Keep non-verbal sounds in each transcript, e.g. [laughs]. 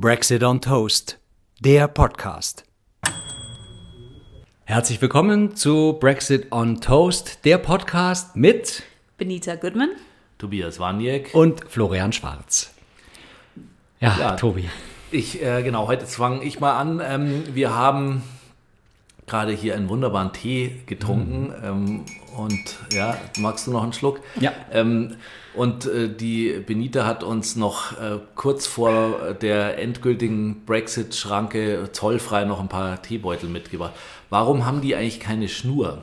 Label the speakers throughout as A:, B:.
A: Brexit on Toast, der Podcast. Herzlich willkommen zu Brexit on Toast, der Podcast mit
B: Benita Goodman,
C: Tobias Waniek
A: und Florian Schwarz. Ja,
C: Ja.
A: Tobi.
C: Ich, äh, genau, heute fange ich mal an. Ähm, wir haben gerade hier einen wunderbaren Tee getrunken. Ähm, und ja, magst du noch einen Schluck?
A: Ja.
C: Ähm, und äh, die Benita hat uns noch äh, kurz vor der endgültigen Brexit-Schranke zollfrei noch ein paar Teebeutel mitgebracht. Warum haben die eigentlich keine Schnur?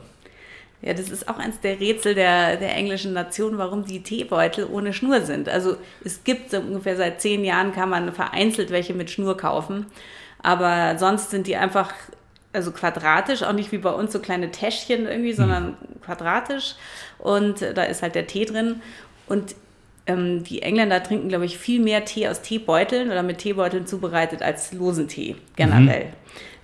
B: Ja, das ist auch eins der Rätsel der, der englischen Nation, warum die Teebeutel ohne Schnur sind. Also es gibt so ungefähr seit zehn Jahren kann man vereinzelt welche mit Schnur kaufen, aber sonst sind die einfach also quadratisch, auch nicht wie bei uns so kleine Täschchen irgendwie, sondern quadratisch und äh, da ist halt der Tee drin und ähm, die Engländer trinken, glaube ich, viel mehr Tee aus Teebeuteln oder mit Teebeuteln zubereitet als losen Tee generell.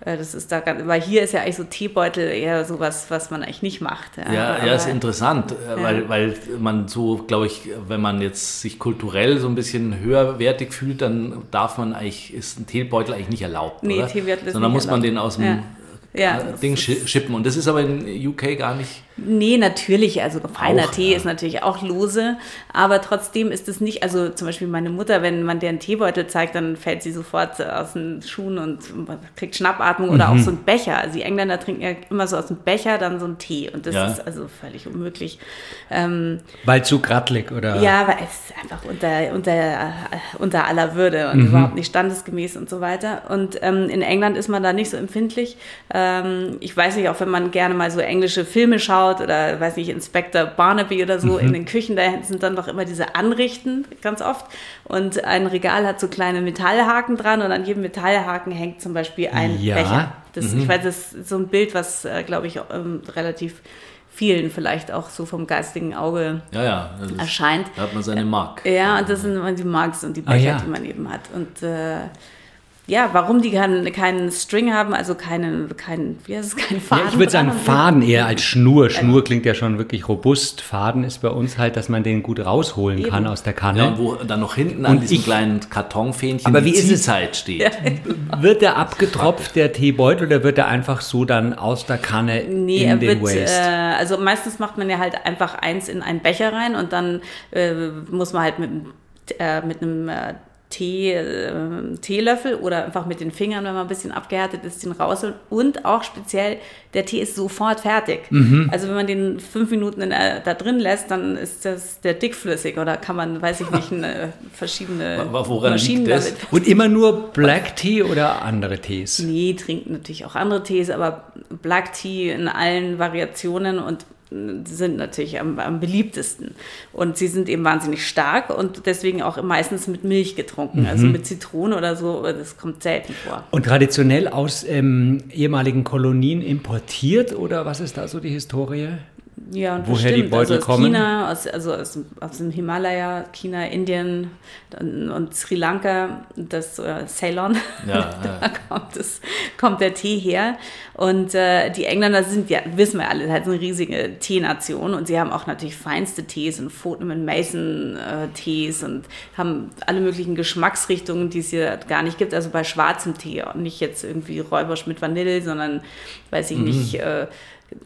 B: Äh, Das ist da ganz, weil hier ist ja eigentlich so Teebeutel eher sowas, was man eigentlich nicht macht.
C: Ja,
B: Aber-
C: ja, ist interessant, äh, weil, weil man so, glaube ich, wenn man jetzt sich kulturell so ein bisschen höherwertig fühlt, dann darf man eigentlich, ist ein Teebeutel eigentlich nicht erlaubt,
B: Nee,
C: oder?
B: Teebeutel ist
C: Sondern
B: nicht
C: muss man
B: erlaubt.
C: den aus dem
B: Ja. Ja,
C: Ding schippen. Und das ist aber in UK gar nicht.
B: Nee, natürlich, also feiner
C: Auch,
B: Tee
C: ja.
B: ist natürlich auch lose, aber trotzdem ist es nicht, also zum Beispiel meine Mutter, wenn man deren Teebeutel zeigt, dann fällt sie sofort aus den Schuhen und kriegt Schnappatmung oder
C: Mhm.
B: auch so ein Becher. Also die Engländer trinken ja immer so aus dem Becher dann so einen Tee und das
C: Ja.
B: ist also völlig unmöglich. Ähm,
A: Weil zu grattlig oder?
B: Ja, weil es ist einfach unter, unter, äh, unter aller Würde und überhaupt nicht standesgemäß und so weiter. Und ähm, in England ist man da nicht so empfindlich. Ähm, ich weiß nicht, auch wenn man gerne mal so englische Filme schaut oder, weiß nicht, Inspector Barnaby oder so in den Küchen, da sind dann doch immer diese Anrichten ganz oft. Und ein Regal hat so kleine Metallhaken dran und an jedem Metallhaken hängt zum Beispiel ein
A: Ja.
B: Becher. Das, Ich weiß, das ist so ein Bild, was, äh, glaube ich, ähm, relativ vielen vielleicht auch so vom geistigen Auge
C: Ja, ja. Ist,
B: erscheint.
C: da hat man seine Mark.
B: Ja, und das sind immer die Marks und die
A: Ah,
B: Becher,
A: ja.
B: die man eben hat. Und äh, ja, warum die keinen, keinen String haben, also keinen, keinen, wie heißt es, keinen Faden.
A: Ja, ich würde sagen. Faden eher als Schnur. Schnur klingt ja schon wirklich robust. Faden ist bei uns halt, dass man den gut rausholen
B: Eben.
A: kann aus der
C: Ja,
A: Kanne.
C: und wo dann noch hinten an
A: Und
C: diesem
A: ich-
C: kleinen Kartonfähnchen
A: Aber
C: die
A: wie ist es-
C: Ziehzeit steht. [laughs]
A: Wird der abgetropft, der Teebeutel, oder wird er einfach so dann aus der Kanne
B: Nee,
A: in
B: er
A: den
B: wird, äh,
A: Waste?
B: also meistens macht man ja halt einfach eins in einen Becher rein und dann äh, muss man halt mit, einem- äh, mit einem äh, Tee, äh, Teelöffel oder einfach mit den Fingern, wenn man ein bisschen abgehärtet ist, den rausholen. Und auch speziell, der Tee ist sofort fertig.
A: Mhm.
B: Also wenn man den fünf Minuten in, äh, da drin lässt, dann ist das der dickflüssig oder kann man, weiß ich nicht, eine, [laughs] verschiedene
C: woran
B: Maschinen
C: liegt das?
B: damit
A: Und immer nur Black Tea oder andere Tees?
B: Nee, trinken natürlich auch andere Tees, aber Black Tea in allen Variationen und sind natürlich am, am beliebtesten. Und sie sind eben wahnsinnig stark und deswegen auch meistens mit Milch getrunken. Also
A: Mhm.
B: mit Zitrone oder so, das kommt selten vor.
A: Und traditionell aus ähm, ehemaligen Kolonien importiert oder was ist da so die Historie?
B: Ja, und
A: Woher die
B: bestimmt.
A: Beutel
B: also aus
A: kommen?
B: China, aus, also aus, dem- aus dem Himalaya, China, Indien und Sri Lanka, das äh, Ceylon. [laughs]
C: Ja,
B: da kommt, es, kommt der Tee her. Und äh, die Engländer sind, ja, wissen wir alle, halt eine riesige Teenation. Und sie haben auch natürlich feinste Tees und Fortnum Mason äh, Tees und haben alle möglichen Geschmacksrichtungen, die es hier gar nicht gibt. Also bei schwarzem Tee, auch nicht jetzt irgendwie Räubersch mit Vanille, sondern, weiß ich nicht, äh,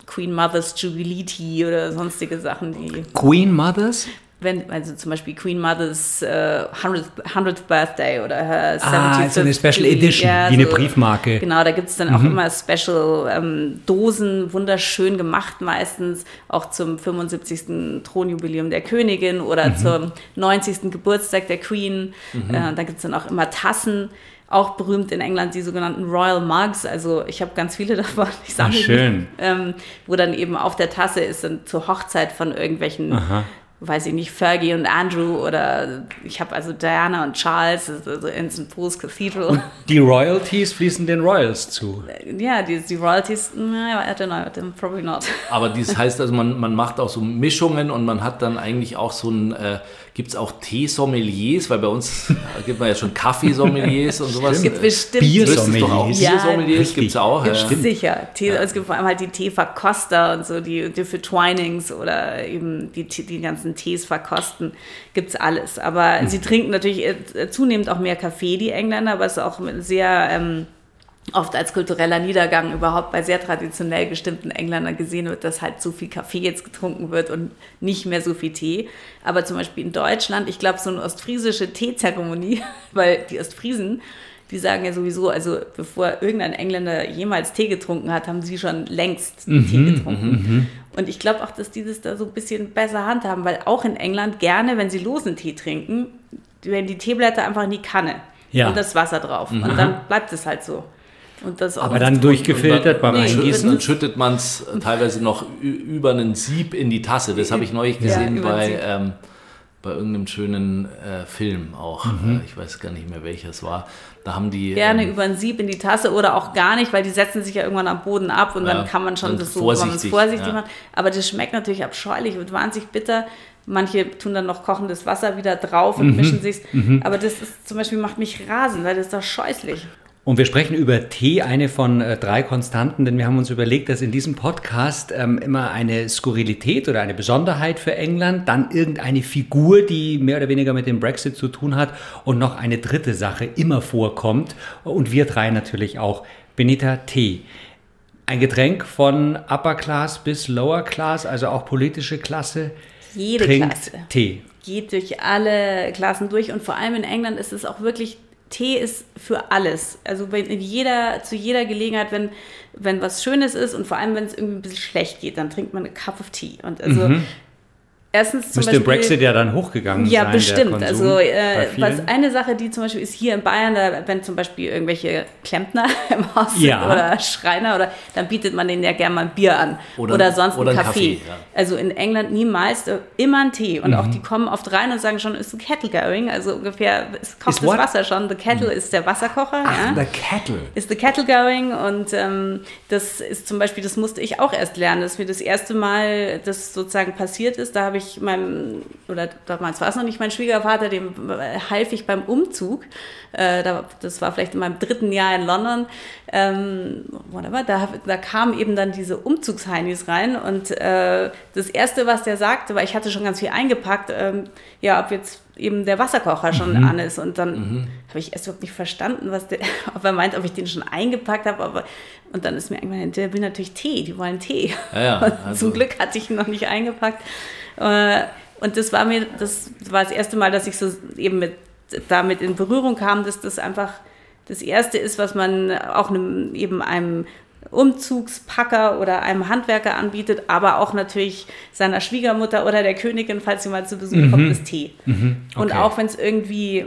B: Queen Mother's Jubilee Tea oder sonstige Sachen, die
A: Queen Mothers?
B: wenn, also zum Beispiel Queen Mother's äh, 100th, 100th Birthday oder her 75th
A: Ah, so eine Special. Edition, wie eine Briefmarke.
B: Genau, da gibt es dann auch immer Special ähm, Dosen, wunderschön gemacht meistens, auch zum 75. Thronjubiläum der Königin oder zum 90. Geburtstag der Queen. Äh, da gibt es dann auch immer Tassen. Auch berühmt in England die sogenannten Royal Mugs. Also ich habe ganz viele [laughs] davon. Ich sammle die,
A: schön.
B: Ähm, wo dann eben auf der Tasse ist dann zur Hochzeit von irgendwelchen weiß ich nicht, Fergie und Andrew oder ich habe also Diana und Charles, also in St. Paul's Cathedral.
A: Die Royalties fließen den Royals zu.
B: ja, die, die Royalties, no, I don't know, probably not.
C: Aber dies heißt also, man, man macht auch so Mischungen und man hat dann eigentlich auch so ein, äh, gibt es auch Teesommeliers, weil bei uns [laughs] gibt man ja schon Kaffeesommeliers und sowas.
B: Es gibt bestimmt
C: ist auch
A: Biersommeliers.
B: Ja,
C: Biersommeliers gibt es auch. Ja.
B: Stimmt. Sicher. Tee, Es gibt vor allem halt die Teeverkoster und so, die, die für Twinings oder eben die, die ganzen Tees verkosten, gibt es alles. Aber mhm. sie trinken natürlich äh, zunehmend auch mehr Kaffee, die Engländer, was auch sehr ähm, oft als kultureller Niedergang überhaupt bei sehr traditionell gestimmten Engländern gesehen wird, dass halt so viel Kaffee jetzt getrunken wird und nicht mehr so viel Tee. Aber zum Beispiel in Deutschland, ich glaube, so eine ostfriesische Teezeremonie, [laughs] weil die Ostfriesen, die sagen ja sowieso, also bevor irgendein Engländer jemals Tee getrunken hat, haben sie schon längst mhm, Tee getrunken. Mhm. Und ich glaube auch, dass die das da so ein bisschen besser handhaben, weil auch in England gerne, wenn sie losen Tee trinken, werden die Teeblätter einfach in die Kanne ja. und das Wasser drauf. Mhm. Und dann bleibt es halt so.
A: Aber dann durchgefiltert beim
C: nee, Eingießen. Dann schüttet man es teilweise noch über einen Sieb in die Tasse. Das habe ich neulich gesehen ja, bei, ähm, bei irgendeinem schönen äh, Film auch. Mhm. Äh, ich weiß gar nicht mehr, welcher es war. Da haben die.
B: Gerne ähm, über ein Sieb in die Tasse oder auch gar nicht, weil die setzen sich ja irgendwann am Boden ab und ja, dann kann man schon das so vorsichtig, vorsichtig ja. machen. Aber das schmeckt natürlich abscheulich, wird wahnsinnig bitter. Manche tun dann noch kochendes Wasser wieder drauf und mhm. mischen sich's. Mhm. Aber das ist zum Beispiel macht mich rasend, weil das ist doch scheußlich.
A: Und wir sprechen über Tee, eine von äh, drei Konstanten, denn wir haben uns überlegt, dass in diesem Podcast ähm, immer eine Skurrilität oder eine Besonderheit für England, dann irgendeine Figur, die mehr oder weniger mit dem Brexit zu tun hat und noch eine dritte Sache immer vorkommt. Und wir drei natürlich auch. Benita Tee. Ein Getränk von Upper Class bis Lower Class, also auch politische Klasse.
B: Jede trinkt Klasse. Tee. Geht durch alle Klassen durch und vor allem in England ist es auch wirklich Tee ist für alles. Also in jeder, zu jeder Gelegenheit, wenn, wenn was Schönes ist und vor allem, wenn es irgendwie ein bisschen schlecht geht, dann trinkt man eine Cup of Tea. Und also mhm.
A: Erstens zum Müsste Beispiel, Brexit ja dann hochgegangen
B: ja, sein. Ja, bestimmt. Also äh, was eine Sache, die zum Beispiel ist hier in Bayern, da, wenn zum Beispiel irgendwelche Klempner [laughs] im Haus sind ja. oder Schreiner, oder dann bietet man denen ja gerne mal ein Bier an oder, oder sonst oder einen Kaffee. Kaffee ja. Also in England niemals äh, immer ein Tee und mhm. auch die kommen oft rein und sagen schon, ist the kettle going? Also ungefähr es kocht das? Wasser schon. The kettle mhm. ist der Wasserkocher.
A: Ach, the kettle.
B: Ist the kettle going und ähm, das ist zum Beispiel, das musste ich auch erst lernen, dass mir das erste Mal das sozusagen passiert ist. Da habe ich ich meinem, oder damals war es noch nicht mein Schwiegervater, dem half ich beim Umzug. Äh, das war vielleicht in meinem dritten Jahr in London. Ähm, whatever, da, da kamen eben dann diese Umzugsheinis rein und äh, das Erste, was der sagte, weil ich hatte schon ganz viel eingepackt, ähm, ja, ob jetzt eben der Wasserkocher schon mhm. an ist. Und dann mhm. habe ich erst überhaupt nicht verstanden, was der, [laughs] ob er meint, ob ich den schon eingepackt habe. Aber, und dann ist mir irgendwann, der will natürlich Tee, die wollen Tee. Ja, ja, [laughs] also. Zum Glück hatte ich ihn noch nicht eingepackt. Äh, und das war mir, das war das erste Mal, dass ich so eben mit, damit in Berührung kam, dass das einfach das erste ist, was man auch einem, eben einem Umzugspacker oder einem Handwerker anbietet, aber auch natürlich seiner Schwiegermutter oder der Königin, falls sie mal zu Besuch mhm. kommt, ist Tee. Mhm. Okay. Und auch wenn es irgendwie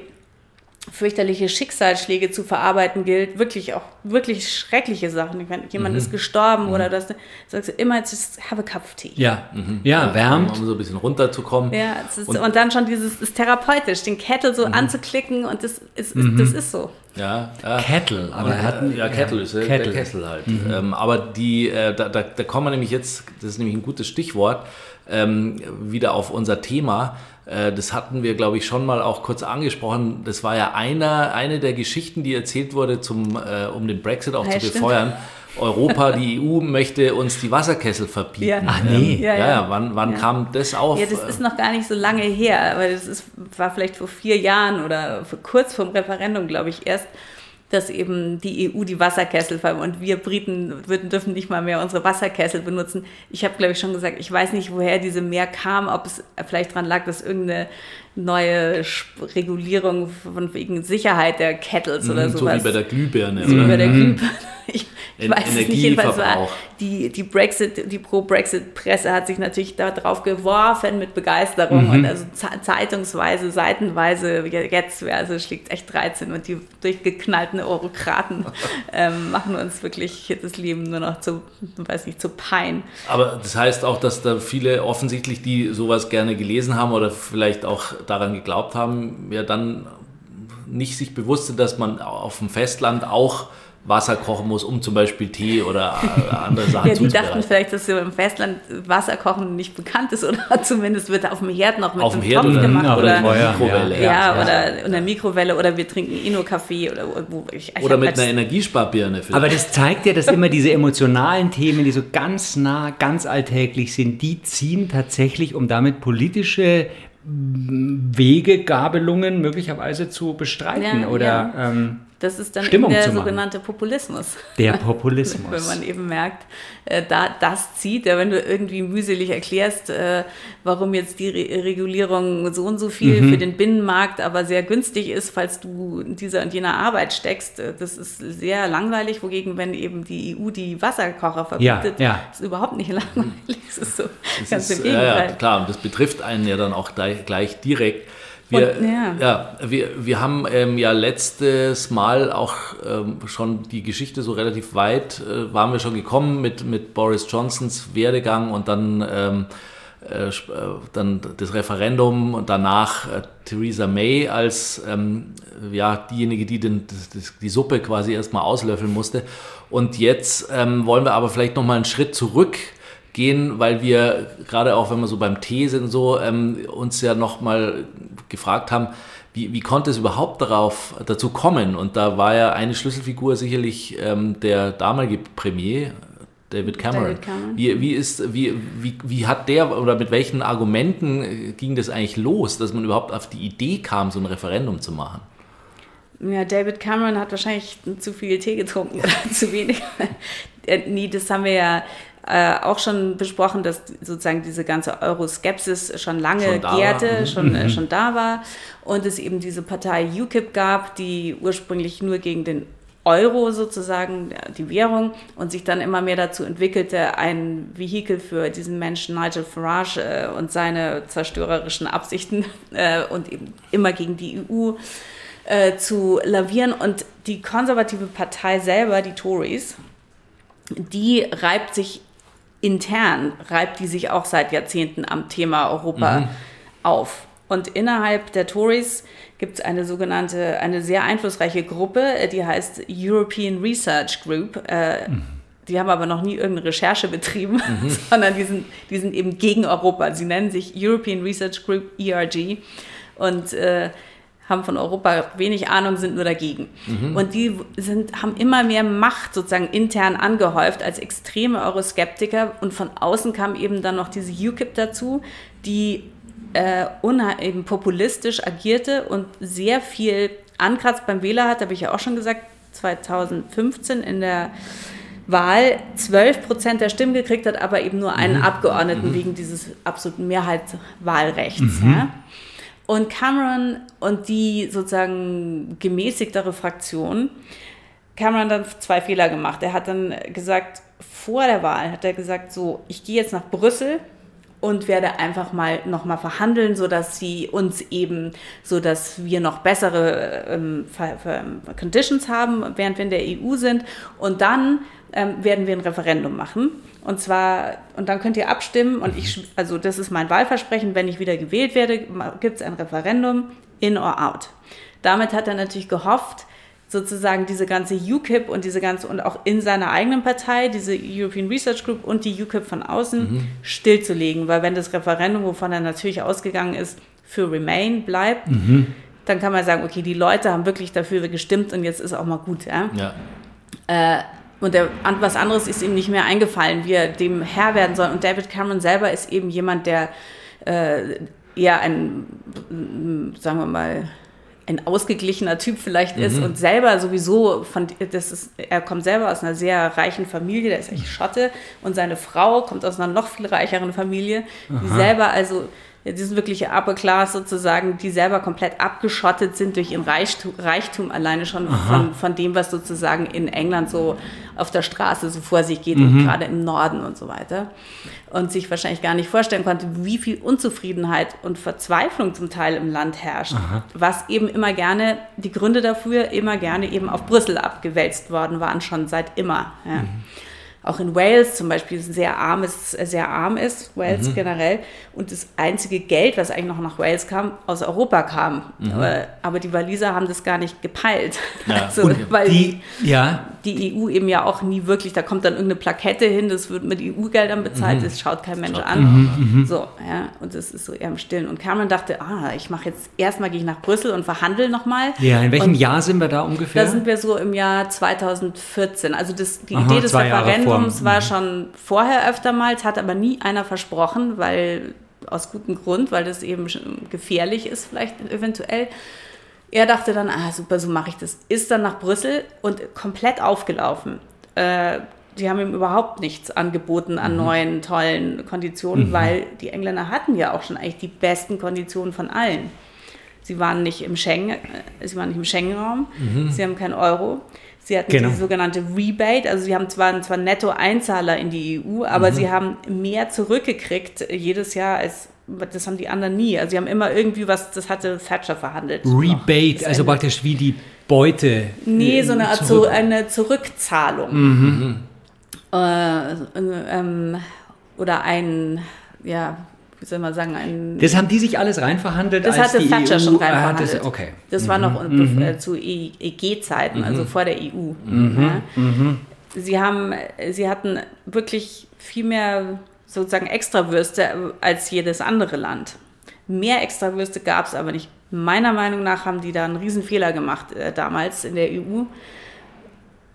B: fürchterliche Schicksalsschläge zu verarbeiten gilt, wirklich auch wirklich schreckliche Sachen. Ich meine, jemand mhm. ist gestorben mhm. oder das, sagst du immer, just have a cup of tea.
A: Ja, mhm. ja, ja, wärmt.
C: Um so ein bisschen runterzukommen.
B: Ja, ist, und, und, dann schon dieses, ist therapeutisch, den Kettle so mhm. anzuklicken und das ist, ist, mhm. das ist so.
C: Ja,
A: ja. Kettle, aber er hat
C: ja Kettle ist Kettle. der Kessel halt. Mhm. Ähm, aber die, äh, da, da, da kommen wir nämlich jetzt, das ist nämlich ein gutes Stichwort, ähm, wieder auf unser Thema. Äh, das hatten wir, glaube ich, schon mal auch kurz angesprochen. Das war ja einer, eine der Geschichten, die erzählt wurde, zum, äh, um den Brexit auch ja, zu befeuern. Europa, die [laughs] EU möchte uns die Wasserkessel verbieten. Ja.
A: Ach nee.
C: Ja, ja. ja wann, wann kam das auf?
B: Ja, das ist noch gar nicht so lange her, aber das ist, war vielleicht vor vier Jahren oder kurz vor dem Referendum, glaube ich, erst dass eben die EU die Wasserkessel und wir Briten dürfen nicht mal mehr unsere Wasserkessel benutzen. Ich habe, glaube ich, schon gesagt, ich weiß nicht, woher diese mehr kam, ob es vielleicht daran lag, dass irgendeine neue Regulierung von wegen Sicherheit der Kettles mhm, oder sowas.
C: So wie bei der Glühbirne.
B: So wie bei der mhm. Glühbirne. [laughs] Ich, ich weiß es nicht, jedenfalls war die, die Brexit, die Pro-Brexit-Presse hat sich natürlich darauf geworfen mit Begeisterung mhm. und also zeitungsweise, seitenweise, jetzt, also schlägt echt 13 und die durchgeknallten Eurokraten [laughs] ähm, machen uns wirklich das Leben nur noch zu, weiß nicht, zu Pein.
C: Aber das heißt auch, dass da viele offensichtlich, die sowas gerne gelesen haben oder vielleicht auch daran geglaubt haben, ja dann nicht sich bewusst sind, dass man auf dem Festland auch Wasser kochen muss, um zum Beispiel Tee oder äh, andere [laughs] Sachen
B: ja,
C: zu
B: Die dachten vielleicht, dass im Festland Wasser kochen nicht bekannt ist [laughs] oder zumindest wird auf dem Herd noch mit
C: auf dem
B: einem
C: Herd
B: Topf
C: oder,
B: gemacht.
C: oder,
B: Oder,
C: oder Mikrowelle.
B: ja, ja, oder in der Mikrowelle oder wir trinken Ino-Kaffee oder wo ich, ich
C: Oder mit
B: halt-
C: einer Energiesparbirne. vielleicht.
A: Aber das zeigt ja, dass immer diese emotionalen Themen, die so ganz nah, ganz alltäglich sind, die ziehen tatsächlich, um damit politische mm, Wege, Gabelungen möglicherweise zu bestreiten
B: Ja,
A: oder
B: ja.
A: Ähm,
B: Das ist dann der sogenannte Populismus.
A: der [laughs]
B: Wenn
A: Populismus.
B: man eben merkt, äh, da, das zieht, ja, wenn du irgendwie mühselig erklärst, äh, warum jetzt die Re Regulierung so und so viel
A: Mhm.
B: für den Binnenmarkt aber sehr günstig ist, falls du in dieser und jener Arbeit steckst, äh, das ist sehr langweilig, wogegen, wenn eben die EU die Wasserkocher verbietet,
A: ja.
B: ist überhaupt nicht langweilig. [laughs] Es ist so
C: Das
B: ganz
C: ist,
B: im
C: ja, ja,
B: Gegenteil.
C: klar, und das betrifft einen ja dann auch gleich, gleich direkt. Wir,
B: Und, ja.
C: ja. wir, wir haben ähm, ja letztes Mal auch ähm, schon die Geschichte so relativ weit, äh, waren wir schon gekommen mit, mit Boris Johnsons Werdegang und dann, ähm, äh, äh, dann das Referendum und danach äh, Theresa May als ähm, ja, diejenige, die den, das, das, die Suppe quasi erstmal auslöffeln musste. Und jetzt ähm, wollen wir aber vielleicht nochmal einen Schritt zurück gehen, weil wir gerade auch, wenn wir so beim Tee sind, so ähm, uns ja nochmal gefragt haben, wie, wie konnte es überhaupt darauf dazu kommen? Und da war ja eine Schlüsselfigur sicherlich ähm, der damalige Premier. David Cameron.
B: David Cameron.
C: Wie, wie, ist, wie, wie, wie hat der oder mit welchen Argumenten äh, ging das eigentlich los, dass man überhaupt auf die Idee kam, so ein Referendum zu machen?
B: Ja, David Cameron hat wahrscheinlich zu viel Tee getrunken oder [laughs] zu wenig. Äh, nee, das haben wir ja äh, auch schon besprochen, dass sozusagen diese ganze Euroskepsis schon lange
C: Schon da war.
B: gärte,
C: Mhm.
B: schon, äh, schon da war und es eben diese Partei UKIP gab, die ursprünglich nur gegen den Euro sozusagen, die Währung, und sich dann immer mehr dazu entwickelte, ein Vehikel für diesen Menschen Nigel Farage äh, und seine zerstörerischen Absichten [laughs] äh, und eben immer gegen die EU äh, zu lavieren. Und die konservative Partei selber, die Tories, die reibt sich intern, reibt die sich auch seit Jahrzehnten am Thema Europa auf. Und innerhalb der Tories gibt es eine sogenannte, eine sehr einflussreiche Gruppe, äh, die heißt European Research Group. Äh, Die haben aber noch nie irgendeine Recherche betrieben, [laughs] sondern die sind, die sind eben gegen Europa. Sie nennen sich European Research Group, ERG. Und äh, haben von Europa wenig Ahnung, sind nur dagegen. Und die sind, haben immer mehr Macht sozusagen intern angehäuft als extreme Euroskeptiker. Und von außen kam eben dann noch diese UKIP dazu, die äh, eben populistisch agierte und sehr viel Ankratz beim Wähler hat, habe ich ja auch schon gesagt, 2015 in der Wahl 12 Prozent der Stimmen gekriegt hat, aber eben nur einen Abgeordneten wegen dieses absoluten Mehrheitswahlrechts. Ja? Und Cameron und die sozusagen gemäßigtere Fraktion, Cameron dann zwei Fehler gemacht. Er hat dann gesagt, vor der Wahl hat er gesagt, so, ich gehe jetzt nach Brüssel und werde einfach mal nochmal verhandeln, sodass sie uns eben, sodass wir noch bessere ähm, Conditions haben, während wir in der EU sind. Und dann ähm, werden wir ein Referendum machen. Und zwar, und dann könnt ihr abstimmen. Und ich, also das ist mein Wahlversprechen, wenn ich wieder gewählt werde, gibt es ein Referendum in or out. Damit hat er natürlich gehofft, sozusagen diese ganze UKIP und diese ganze und auch in seiner eigenen Partei, diese European Research Group und die UKIP von außen stillzulegen, weil wenn das Referendum, wovon er natürlich ausgegangen ist, für Remain bleibt, dann kann man sagen, okay, die Leute haben wirklich dafür gestimmt und jetzt ist auch mal gut. Ja?
C: Ja.
B: Äh, und der, was anderes ist ihm nicht mehr eingefallen, wie er dem Herr werden soll. Und David Cameron selber ist eben jemand, der äh, eher ein, mm, sagen wir mal, ein ausgeglichener Typ vielleicht ist und selber sowieso von das ist er kommt selber aus einer sehr reichen Familie, der ist eigentlich Schotte. Und seine Frau kommt aus einer noch viel reicheren Familie, die selber also die sind wirklich Upper Class sozusagen, die selber komplett abgeschottet sind durch ihren Reichtum, Reichtum alleine schon von, von dem, was sozusagen in England so auf der Straße so vor sich geht und gerade im Norden und so weiter. Und sich wahrscheinlich gar nicht vorstellen konnte, wie viel Unzufriedenheit und Verzweiflung zum Teil im Land herrscht. Was eben immer gerne, die Gründe dafür immer gerne eben auf Brüssel abgewälzt worden waren, schon seit immer. Ja. Auch in Wales zum Beispiel sehr arm ist, sehr arm ist, Wales mhm. generell, und das einzige Geld, was eigentlich noch nach Wales kam, aus Europa kam. Mhm. Aber, aber, die Waliser haben das gar nicht gepeilt. Ja. [laughs] Also, weil die, ja. die EU eben ja auch nie wirklich, da kommt dann irgendeine Plakette hin, das wird mit EU-Geldern bezahlt, mhm. das schaut kein Mensch an. Mhm, mhm. So, ja, und das ist so eher im Stillen. Und Cameron dachte, ah, ich mache jetzt erstmal gehe ich nach Brüssel und verhandle nochmal.
A: Ja, in welchem und Jahr sind wir da ungefähr?
B: Da sind wir so im Jahr 2014. Also das, die Aha, Idee des Referendums war mhm. schon vorher öfter mal, es hat aber nie einer versprochen, weil aus gutem Grund, weil das eben gefährlich ist, vielleicht eventuell. Er dachte dann, ah super, so mache ich das. Ist dann nach Brüssel und komplett aufgelaufen. Äh, die haben ihm überhaupt nichts angeboten an mhm. neuen, tollen Konditionen, mhm. weil die Engländer hatten ja auch schon eigentlich die besten Konditionen von allen. Sie waren nicht im Schengen, äh, sie waren nicht im Schengen-Raum, mhm. sie haben keinen Euro. Sie hatten genau. die sogenannte Rebate, also sie haben zwar, zwar Netto-Einzahler in die EU, aber mhm. sie haben mehr zurückgekriegt jedes Jahr als das haben die anderen nie. Also sie haben immer irgendwie was, das hatte Thatcher verhandelt.
A: Rebate, also praktisch wie die Beute.
B: Nee, so eine, zurück. eine Zurückzahlung. Mhm. Äh, ähm, oder ein, ja, wie soll man sagen, ein.
A: Das haben die sich alles reinverhandelt?
B: Das hatte Thatcher EU, schon reinverhandelt.
A: Das, okay.
B: das war noch mhm. äh, zu EG-Zeiten, also mhm. vor der EU. Mhm. Ja. Mhm. Sie, haben, sie hatten wirklich viel mehr sozusagen Extrawürste als jedes andere Land. Mehr Extrawürste gab es aber nicht. Meiner Meinung nach haben die da einen Riesenfehler gemacht äh, damals in der EU.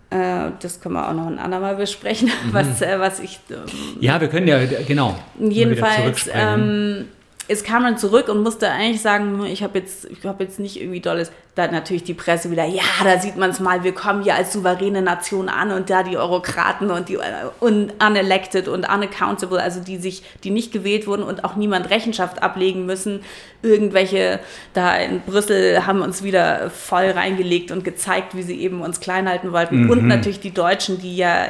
B: Äh, das können wir auch noch ein andermal besprechen, [laughs] mhm. was, äh, was ich.
A: Ähm, ja, wir können ja, genau.
B: Jedenfalls ähm, es kam dann zurück und musste eigentlich sagen, ich habe jetzt, ich habe jetzt nicht irgendwie dolles. Da hat natürlich die Presse wieder, ja, da sieht man es mal, wir kommen hier als souveräne Nation an und da die Eurokraten und die un unelected und unaccountable, also die sich, die nicht gewählt wurden und auch niemand Rechenschaft ablegen müssen. Irgendwelche da in Brüssel haben uns wieder voll reingelegt und gezeigt, wie sie eben uns klein halten wollten. Mhm. Und natürlich die Deutschen, die ja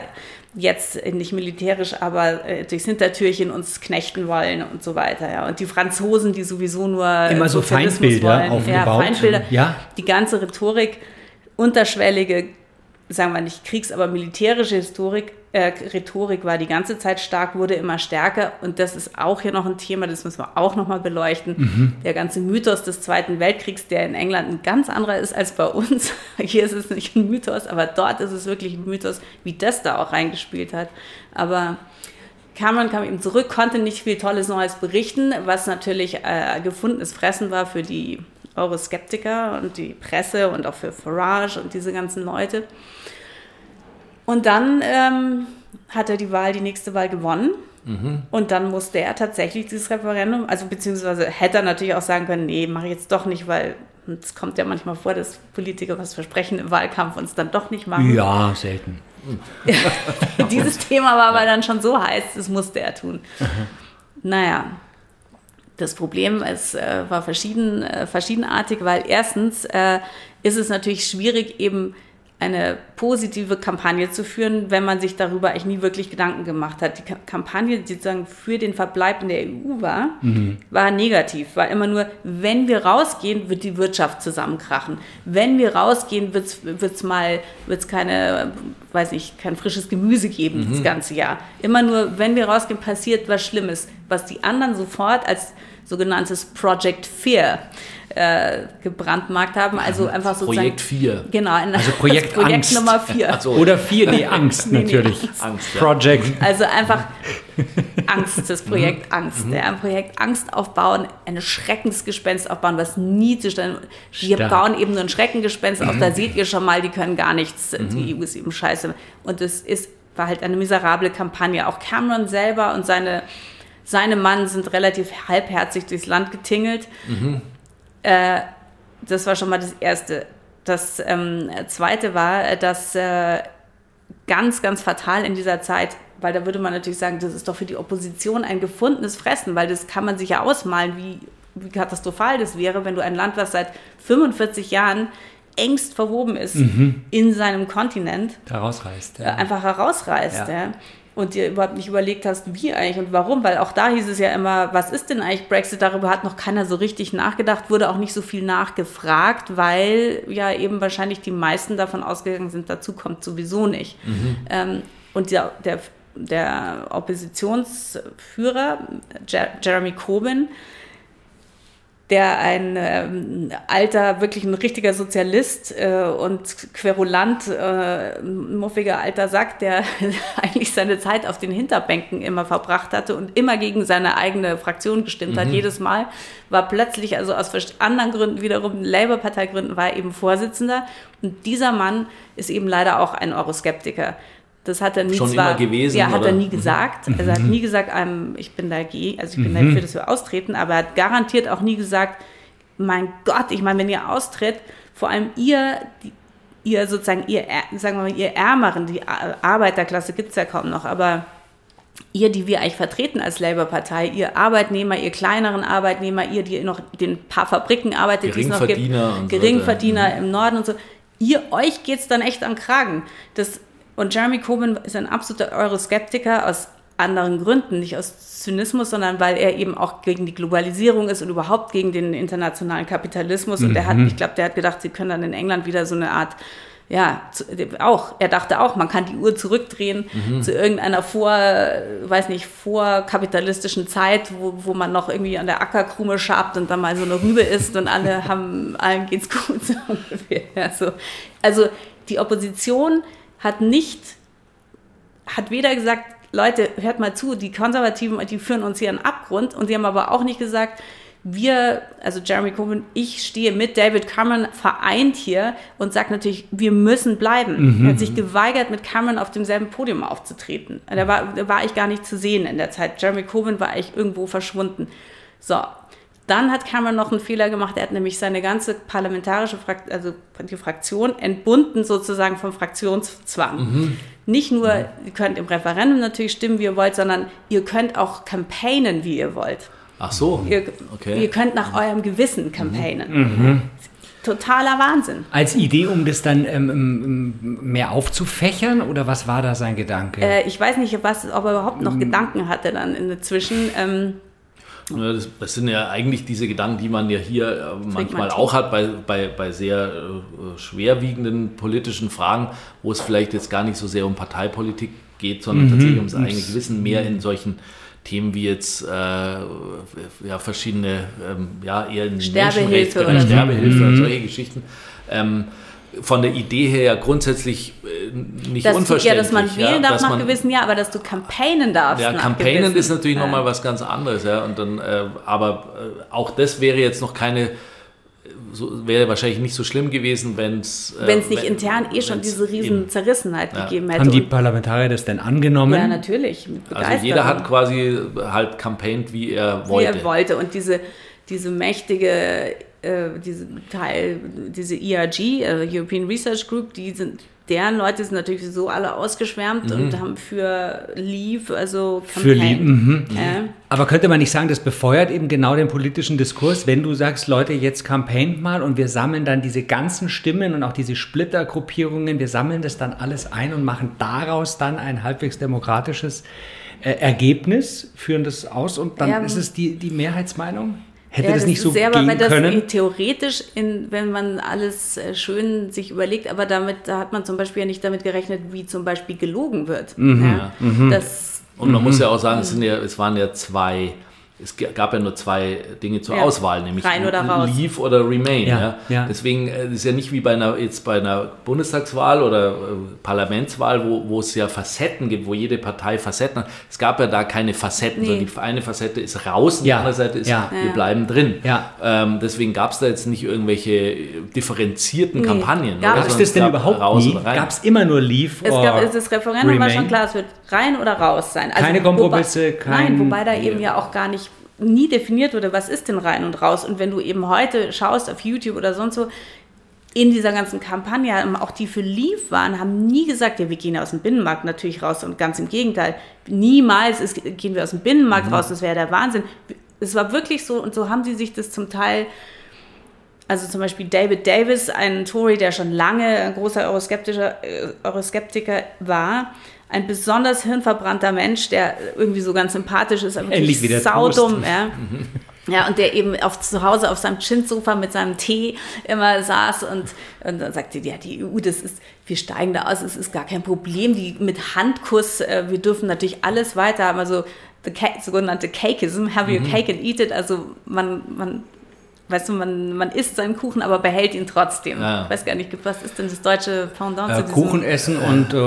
B: jetzt nicht militärisch, aber äh, durchs Hintertürchen uns knechten wollen und so weiter. Ja. Und die Franzosen, die sowieso nur
A: immer so Feindbilder wollen, aufgebaut.
B: Ja, Feindbilder. Ja. Die ganze Rhetorik, unterschwellige sagen wir nicht Kriegs-, aber militärische Historik, äh, Rhetorik war die ganze Zeit stark, wurde immer stärker. Und das ist auch hier noch ein Thema, das müssen wir auch nochmal beleuchten. Mhm. Der ganze Mythos des Zweiten Weltkriegs, der in England ein ganz anderer ist als bei uns. [laughs] Hier ist es nicht ein Mythos, aber dort ist es wirklich ein Mythos, wie das da auch reingespielt hat. Aber Cameron kam eben zurück, konnte nicht viel Tolles Neues berichten, was natürlich äh, gefundenes Fressen war für die Euroskeptiker und die Presse und auch für Farage und diese ganzen Leute. Und dann ähm, hat er die Wahl, die nächste Wahl gewonnen. Mhm. Und dann musste er tatsächlich dieses Referendum, also beziehungsweise hätte er natürlich auch sagen können, nee, mache ich jetzt doch nicht, weil es kommt ja manchmal vor, dass Politiker was versprechen im Wahlkampf und es dann doch nicht machen.
A: Ja, selten. [laughs]
B: Dieses Thema war aber dann schon so heiß, das musste er tun. Mhm. Naja, das Problem es äh, war verschieden, äh, verschiedenartig, weil erstens äh, ist es natürlich schwierig, eben eine positive Kampagne zu führen, wenn man sich darüber eigentlich nie wirklich Gedanken gemacht hat. Die Kampagne, die sozusagen für den Verbleib in der EU war, mhm. war negativ. War immer nur, wenn wir rausgehen, wird die Wirtschaft zusammenkrachen. Wenn wir rausgehen, wird es mal, wird's keine, weiß nicht, kein frisches Gemüse geben mhm. das ganze Jahr. Immer nur, wenn wir rausgehen, passiert was Schlimmes, was die anderen sofort als sogenanntes Project Fear äh, gebrandmarkt haben. Also einfach sozusagen.
C: Projekt 4.
B: Genau,
A: also [laughs] Projekt,
B: Projekt
A: Angst.
B: Nummer 4.
A: Also, Oder 4, [laughs] nee, Angst nee, natürlich. Nee, Angst. Ja. Project. [laughs]
B: Also einfach Angst, das Projekt mhm. Angst. Mhm. Ja, ein Projekt Angst aufbauen, ein Schreckensgespenst aufbauen, was nie zustande. Wir Stark. bauen eben nur ein Schreckengespenst mhm. auf, da seht ihr schon mal, die können gar nichts. Mhm. Die EU ist eben scheiße. Und es ist, war halt eine miserable Kampagne. Auch Cameron selber und seine seine Mann sind relativ halbherzig durchs Land getingelt. Mhm. Äh, das war schon mal das Erste. Das ähm, Zweite war, dass äh, ganz, ganz fatal in dieser Zeit, weil da würde man natürlich sagen, das ist doch für die Opposition ein gefundenes Fressen, weil das kann man sich ja ausmalen, wie, wie katastrophal das wäre, wenn du ein Land, was seit 45 Jahren engst verwoben ist mhm. in seinem Kontinent,
A: herausreißt.
B: Ja. Einfach herausreißt. Ja. ja und dir überhaupt nicht überlegt hast, wie eigentlich und warum, weil auch da hieß es ja immer, was ist denn eigentlich Brexit? Darüber hat noch keiner so richtig nachgedacht, wurde auch nicht so viel nachgefragt, weil ja eben wahrscheinlich die meisten davon ausgegangen sind, dazu kommt sowieso nicht. Mhm. Ähm, und der, der, der Oppositionsführer, Jeremy Corbyn, der ein ähm, alter, wirklich ein richtiger Sozialist äh, und querulant, äh, muffiger alter Sack, der [laughs] eigentlich seine Zeit auf den Hinterbänken immer verbracht hatte und immer gegen seine eigene Fraktion gestimmt mhm. hat, jedes Mal, war plötzlich, also aus anderen Gründen wiederum, Labour-Parteigründen, war eben Vorsitzender. Und dieser Mann ist eben leider auch ein Euroskeptiker. Das hat er nie
C: Schon
B: zwar,
C: immer gewesen.
B: Ja, hat
C: oder?
B: er nie gesagt. Mhm. [laughs] Also er hat nie gesagt, ich bin dagegen, also ich bin mhm. dafür, dass wir austreten, aber er hat garantiert auch nie gesagt, mein Gott, ich meine, wenn ihr austritt, vor allem ihr, die, ihr sozusagen, ihr, sagen wir mal, ihr Ärmeren, die Arbeiterklasse gibt es ja kaum noch, aber ihr, die wir eigentlich vertreten als Labour-Partei, ihr Arbeitnehmer, ihr kleineren Arbeitnehmer, ihr, die noch den paar Fabriken arbeitet, die es noch gibt, Geringverdiener so im Norden und so, ihr, euch geht es dann echt am Kragen. Das und Jeremy Corbyn ist ein absoluter Euroskeptiker aus anderen Gründen, nicht aus Zynismus, sondern weil er eben auch gegen die Globalisierung ist und überhaupt gegen den internationalen Kapitalismus. Und mhm. er hat, ich glaube, der hat gedacht, sie können dann in England wieder so eine Art ja, auch, er dachte auch, man kann die Uhr zurückdrehen mhm. zu irgendeiner vor, weiß nicht, vorkapitalistischen Zeit, wo, wo man noch irgendwie an der Ackerkrume schabt und dann mal so eine Rübe isst und alle [laughs] haben, allen geht's gut, so ungefähr. Also, also die Opposition hat nicht, hat weder gesagt, Leute, hört mal zu, die Konservativen, die führen uns hier in den Abgrund und sie haben aber auch nicht gesagt, wir, also Jeremy Corbyn, ich stehe mit David Cameron vereint hier und sagt natürlich, wir müssen bleiben. Mhm. Er hat sich geweigert, mit Cameron auf demselben Podium aufzutreten. Da war, da war ich gar nicht zu sehen in der Zeit. Jeremy Corbyn war eigentlich irgendwo verschwunden. So, dann hat Cameron noch einen Fehler gemacht. Er hat nämlich seine ganze parlamentarische Frakt also die Fraktion entbunden sozusagen vom Fraktionszwang. Mhm. Nicht nur, mhm. ihr könnt im Referendum natürlich stimmen, wie ihr wollt, sondern ihr könnt auch campaignen, wie ihr wollt.
C: Ach so.
B: Ihr, okay. ihr könnt nach eurem Gewissen campaignen. Mhm. mhm. Totaler Wahnsinn.
A: Als Idee, um das dann ähm, ähm, mehr aufzufächern oder was war da sein Gedanke?
B: Äh, ich weiß nicht, was, ob er überhaupt noch mhm. Gedanken hatte dann inzwischen. Ähm,
C: das, das, sind ja eigentlich diese Gedanken, die man ja hier äh, manchmal auch hat bei, bei, bei sehr äh, schwerwiegenden politischen Fragen, wo es vielleicht jetzt gar nicht so sehr um Parteipolitik geht, sondern mhm. tatsächlich ums eigene Gewissen, mehr in solchen Themen wie jetzt äh, ja, verschiedene, ähm, ja, eher in
B: Sterbehilfe oder
C: Sterbehilfe mhm. und solche Geschichten. Ähm, von der Idee her ja grundsätzlich äh, nicht
B: dass
C: unverständlich.
B: Du, ja, dass man wählen ja, darf nach man, gewissen Jahr, aber dass du campaignen darfst.
C: Ja, campaignen ist natürlich ja. nochmal was ganz anderes, ja. Und dann, äh, aber äh, auch das wäre jetzt noch keine, so, wäre wahrscheinlich nicht so schlimm gewesen, wenn es.
B: Äh, wenn es nicht wenn, intern eh schon diese riesen eben, Zerrissenheit ja. gegeben hätte.
A: Haben die Parlamentarier das denn angenommen?
B: Ja, natürlich.
C: also jeder hat quasi halt campaigned, wie er wollte.
B: Wie er wollte. Und diese, diese mächtige äh, diese Teil, diese ERG, äh, European Research Group, die sind, deren Leute sind natürlich so alle ausgeschwärmt mhm. und haben für Leave, also
A: Campaign. Für Leave, mhm. äh. Aber könnte man nicht sagen, das befeuert eben genau den politischen Diskurs, wenn du sagst, Leute, jetzt campaignt mal und wir sammeln dann diese ganzen Stimmen und auch diese Splittergruppierungen, wir sammeln das dann alles ein und machen daraus dann ein halbwegs demokratisches äh, Ergebnis, führen das aus und dann ja, ist es die, die Mehrheitsmeinung? Hätte ja, das, das nicht so sehr, gehen aber können?
B: Das theoretisch, in, wenn man alles äh, schön sich überlegt, aber damit da hat man zum Beispiel ja nicht damit gerechnet, wie zum Beispiel gelogen wird. Mhm. Ja? Mhm.
C: Das, Und man muss ja auch sagen, es, sind ja, es waren ja zwei es gab ja nur zwei Dinge zur ja. Auswahl, nämlich
B: Rein oder raus.
C: Leave oder Remain. Ja, ja. ja. Deswegen äh, ist ja nicht wie bei einer, jetzt bei einer Bundestagswahl oder äh, Parlamentswahl, wo, wo es ja Facetten gibt, wo jede Partei Facetten hat. Es gab ja da keine Facetten, nee. sondern die eine Facette ist raus und die andere Seite ist, wir bleiben drin. Ähm, deswegen gab es da jetzt nicht irgendwelche differenzierten nee. Kampagnen.
A: Gab es das denn überhaupt nie? Gab es immer nur Leave
B: es gab, Das Referendum Remain? war schon klar, es wird rein oder raus sein.
A: Also keine Kompromisse,
B: wobei, kein... Nein, wobei da eben ja auch gar nicht nie definiert wurde, was ist denn rein und raus. Und wenn du eben heute schaust auf YouTube oder sonst so, in dieser ganzen Kampagne, auch die für Leave waren, haben nie gesagt, ja, wir gehen aus dem Binnenmarkt natürlich raus und ganz im Gegenteil, niemals ist, gehen wir aus dem Binnenmarkt mhm. raus, das wäre der Wahnsinn. Es war wirklich so und so haben sie sich das zum Teil, also zum Beispiel David Davis, ein Tory, der schon lange ein großer Euroskeptiker, äh, Euroskeptiker war, ein besonders hirnverbrannter Mensch, der irgendwie so ganz sympathisch ist, aber
A: Endlich wieder
B: saudumm. Ja. Ja, und der eben auf, zu Hause auf seinem Chinsofa mit seinem Tee immer saß und, und dann sagte, ja, die EU, das ist, wir steigen da aus, es ist gar kein Problem, die mit Handkuss, äh, wir dürfen natürlich alles weiter haben, also the cake, sogenannte Cakeism, have your cake and eat it, also man, man weißt du, man, man isst seinen Kuchen, aber behält ihn trotzdem.
C: Ja.
B: Ich weiß gar nicht, was ist denn das deutsche Pendant
A: Äh,
B: zu diesem...
A: Kuchen essen und äh,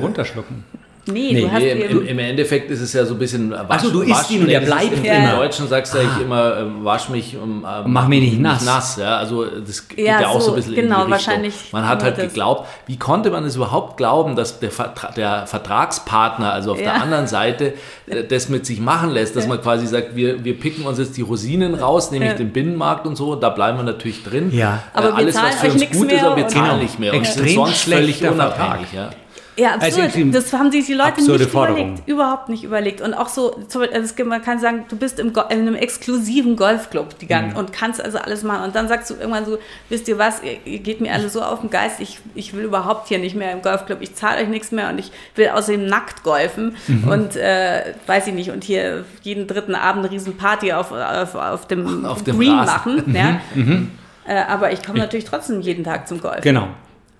A: runterschlucken.
B: Nee,
A: Nee,
B: du hast
C: Nee, im, im, Endeffekt ist es ja so ein bisschen wasch,
A: so, du isst ihn und er
C: ist
A: bleibt
C: Im,
B: Ja.
C: Im Deutschen sagst du eigentlich immer, ähm, wasch mich und ähm,
A: Mach mich nicht nass.
C: ja, also das geht
B: Ja,
C: ja, auch so
B: so,
C: ein bisschen
B: genau,
C: in die Richtung.
B: wahrscheinlich
C: Man hat halt
B: das.
C: geglaubt, wie konnte man es überhaupt glauben, dass der, Vertra der Vertragspartner, also auf
B: Ja.
C: der anderen Seite, äh, das mit sich machen lässt, dass man quasi sagt, wir, wir picken uns jetzt die Rosinen raus, nämlich
B: Ja.
C: den Binnenmarkt und so, da bleiben wir natürlich drin.
A: Ja.
B: Aber
C: Äh,
B: wir
C: alles,
B: zahlen
C: was für uns gut ist, aber wir zahlen
A: Genau.
C: nicht mehr. Und
A: Extrem
C: sind sonst völlig
A: schlechter
C: unabhängig. Ja.
B: Ja,
A: Also
B: absurd. das haben sich die Leute nicht
A: Forderung.
B: überlegt. Überhaupt nicht überlegt. Und auch so, also man kann sagen, du bist im in einem exklusiven Golfclub die ganze,
A: Mhm.
B: und kannst also alles machen. Und dann sagst du irgendwann so, wisst ihr was, ihr, geht mir alle so auf den Geist, ich, ich will überhaupt hier nicht mehr im Golfclub, ich zahle euch nichts mehr und ich will außerdem nackt golfen
A: Mhm.
B: und äh, weiß ich nicht, und hier jeden dritten Abend eine riesen Party auf, auf, auf dem,
C: Auf dem
B: Green
C: Rasen.
B: machen. Ja? Äh, aber ich komme natürlich trotzdem jeden Tag zum Golf.
A: Mhm. Genau.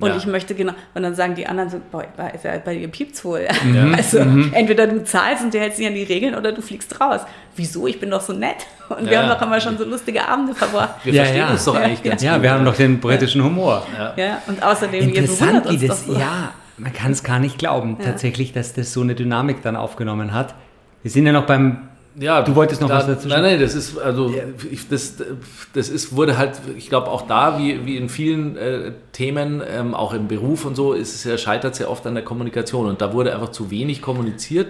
B: Und
C: Ja.
B: ich möchte genau, und dann sagen die anderen so, boah, bei, bei, bei dir piept's wohl.
C: Ja. [laughs]
B: Also
A: Mhm.
B: entweder du zahlst und du hältst dich an die Regeln oder du fliegst raus. Wieso? Ich bin doch so nett. Und wir
C: Ja.
B: haben doch immer schon so lustige Abende verbracht.
C: Wir
A: Ja,
C: verstehen
A: ja.
C: uns doch
B: Ja,
C: eigentlich ganz
A: Ja,
C: gut.
A: wir haben doch den britischen Humor.
B: Ja, und außerdem, ihr
A: Interessant,
B: bewundert
A: wie
B: uns
A: das,
B: doch so.
A: ja, man kann es gar nicht glauben, tatsächlich, dass das so eine Dynamik dann aufgenommen hat. Wir sind ja noch beim,
C: Ja,
A: Du wolltest noch
C: da,
A: was dazu
C: Nein, nein, das ist, also, ich, das, das ist, wurde halt, ich glaube auch da, wie, wie in vielen äh, Themen, ähm, auch im Beruf und so, ist es ja, scheitert es ja oft an der Kommunikation. Und da wurde einfach zu wenig kommuniziert.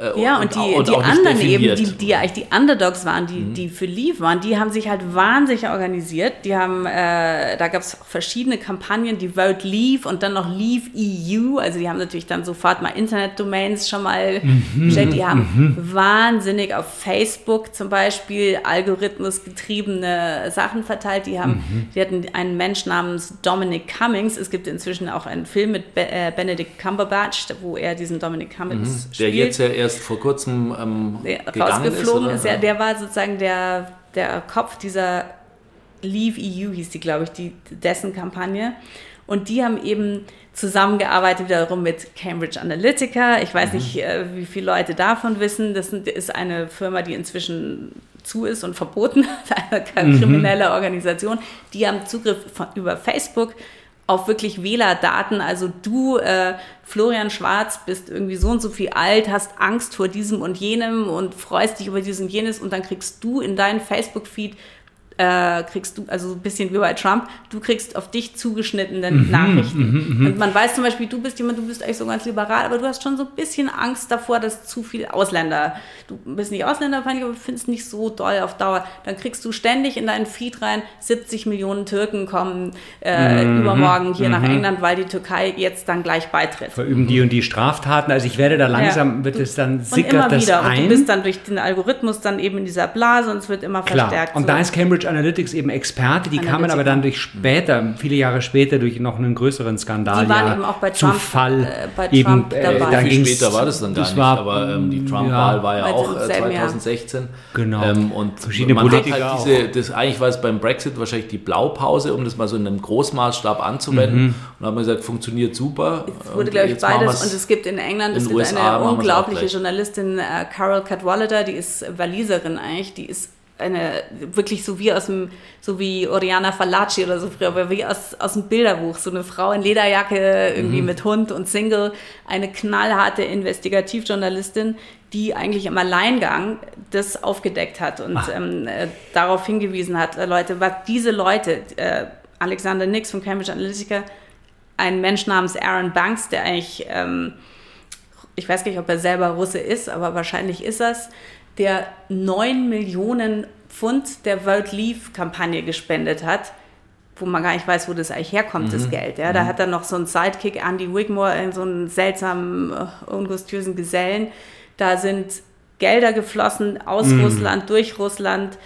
C: Äh,
B: Ja, und, die,
C: und
B: die
C: auch nicht
B: anderen eben,
C: definiert.
B: die, die eigentlich die Underdogs waren, die,
A: Mhm.
B: die für Leave waren, die haben sich halt wahnsinnig organisiert. Die haben, äh, da gab es verschiedene Kampagnen, die Vote Leave und dann noch Leave EU. Also die haben natürlich dann sofort mal Internetdomains schon mal
A: Mhm.
B: gestellt. Die haben wahnsinnig auf Facebook zum Beispiel algorithmusgetriebene Sachen verteilt. Die haben,
A: Mhm.
B: die hatten einen Mensch namens Dominic Cummings. Es gibt inzwischen auch einen Film mit Be äh, Benedict Cumberbatch, wo er diesen Dominic Cummings
C: Mhm. der
B: spielt
C: jetzt ja erst vor kurzem ähm,
B: der rausgeflogen
C: ist.
B: ist, ja, der war sozusagen der, der Kopf dieser Leave EU, hieß die, glaube ich, die, dessen Kampagne. Und die haben eben zusammengearbeitet wiederum mit Cambridge Analytica. Ich weiß nicht, äh, wie viele Leute davon wissen. Das ist eine Firma, die inzwischen zu ist und verboten, [laughs] eine kriminelle Organisation. Die haben Zugriff von, über Facebook auf wirklich Wählerdaten. Also du, äh, Florian Schwarz, bist irgendwie so und so viel alt, hast Angst vor diesem und jenem und freust dich über diesen und jenes und dann kriegst du in deinen Facebook-Feed äh, kriegst du, also so ein bisschen wie bei Trump, du kriegst auf dich zugeschnittene
A: Mhm,
B: Nachrichten. und man weiß zum Beispiel, du bist jemand, du bist eigentlich so ganz liberal, aber du hast schon so ein bisschen Angst davor, dass zu viel Ausländer, du bist nicht Ausländerfeindlich, aber findest nicht so doll auf Dauer. Dann kriegst du ständig in deinen Feed rein, 70 Millionen Türken kommen äh,
A: Mhm,
B: übermorgen hier nach England, weil die Türkei jetzt dann gleich beitritt.
A: verüben die und die Straftaten. Also ich werde da langsam,
B: Ja.
A: wird es dann,
B: Und immer
A: sickert das
B: wieder. Und
A: ein.
B: du bist dann durch den Algorithmus dann eben in dieser Blase und es wird immer
A: Klar.
B: verstärkt.
A: Und
B: so.
A: da ist Cambridge Analytics eben Experte. Die kamen
B: Analytica.
A: aber dann durch später, viele Jahre später, durch noch einen größeren Skandal.
B: Die waren
A: ja,
B: eben auch bei
A: zu
B: Trump,
A: Fall.
B: äh, bei
A: eben,
B: Trump dabei.
A: da
C: Viel später war das dann gar
A: das
C: nicht,
A: war,
C: aber ähm, die Trump-Wahl war ja auch
B: im
C: äh,
B: selben Jahr.
C: 2016.
A: Genau.
C: Ähm, und
A: Verschiedene
C: man
A: Politiker
C: hat halt diese, das, eigentlich war es beim Brexit wahrscheinlich die Blaupause, um das mal so in einem Großmaßstab anzuwenden.
A: Mhm.
C: Und haben wir gesagt, funktioniert super.
B: Es wurde, glaube ich, beides. Und es gibt in England,
C: in
B: es gibt
C: USA
B: eine unglaubliche. Journalistin, äh, Carol Cadwallader, die ist Waliserin eigentlich, die ist eine, wirklich so wie aus dem, so wie Oriana Fallaci oder so früher, aber wie aus, aus dem Bilderbuch, so eine Frau in Lederjacke, irgendwie mit Hund und Single, eine knallharte Investigativjournalistin, die eigentlich im Alleingang das aufgedeckt hat und ähm, äh, darauf hingewiesen hat, äh, Leute, was diese Leute, äh, Alexander Nix von Cambridge Analytica, ein Mensch namens Aaron Banks, der eigentlich, ähm, ich weiß gar nicht, ob er selber Russe ist, aber wahrscheinlich ist das, der 9 Millionen Pfund der World Leave-Kampagne gespendet hat, wo man gar nicht weiß, wo das eigentlich herkommt, das Geld. Ja? Da hat er noch so einen Sidekick, Andy Wigmore, in so einen seltsamen, äh, ungustiösen Gesellen. Da sind Gelder geflossen aus Russland, durch Russland,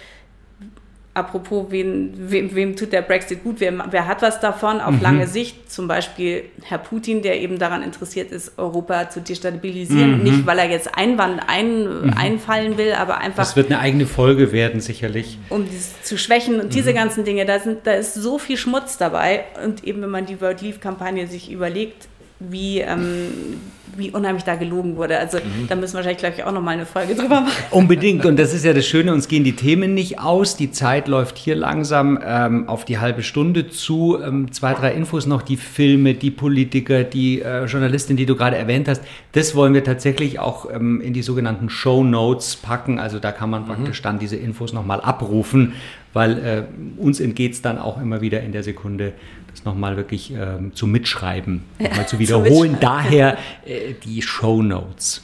B: apropos, wen, wem, wem tut der Brexit gut, wer, wer hat was davon auf mhm. lange Sicht? Zum Beispiel Herr Putin, der eben daran interessiert ist, Europa zu destabilisieren. Mhm. Nicht, weil er jetzt Einwand ein, mhm. einfallen will, aber einfach.
A: Das wird eine eigene Folge werden, sicherlich.
B: Um dies zu schwächen und diese mhm. ganzen Dinge, da, sind, da ist so viel Schmutz dabei. Und eben, wenn man die World Leave-Kampagne sich überlegt, wie, ähm, wie unheimlich da gelogen wurde. Also mhm. da müssen wir wahrscheinlich, glaube ich, auch nochmal eine Folge drüber machen. [laughs]
A: Unbedingt. Und das ist ja das Schöne, uns gehen die Themen nicht aus. Die Zeit läuft hier langsam ähm, auf die halbe Stunde zu. Ähm, zwei, drei Infos noch, die Filme, die Politiker, die äh, Journalistin, die du gerade erwähnt hast. Das wollen wir tatsächlich auch ähm, in die sogenannten Show Notes packen. Also da kann man mhm. praktisch dann diese Infos nochmal abrufen, weil äh, uns entgeht es dann auch immer wieder in der Sekunde, das nochmal wirklich ähm, zu mitschreiben, ja, mal zu [laughs] wiederholen. Daher äh, die Show Notes.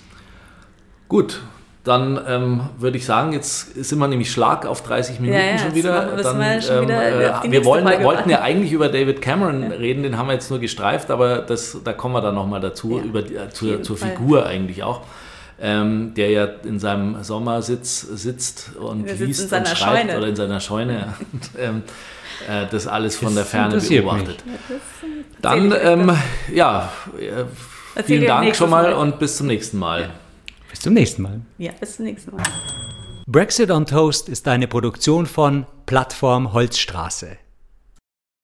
C: Gut, dann ähm, würde ich sagen, jetzt sind wir nämlich Schlag auf 30 Minuten ja, ja, schon wieder. Dann, wir, schon ähm, wieder äh, wir wollen, wollten ja eigentlich über David Cameron reden, den haben wir jetzt nur gestreift, aber das, da kommen wir dann nochmal dazu, über die, äh, zur, zur Figur eigentlich auch. Ähm, der ja in seinem Sommersitz sitzt und liest und schreibt Scheune. oder in seiner Scheune. [laughs] und, ähm, äh, das alles von das der Ferne beobachtet. Dann, ähm, ja, äh, vielen Dank schon mal, mal und bis zum nächsten Mal. Ja.
A: Bis zum nächsten Mal.
B: Ja, bis zum nächsten Mal.
A: Brexit on Toast ist eine Produktion von Plattform Holzstraße.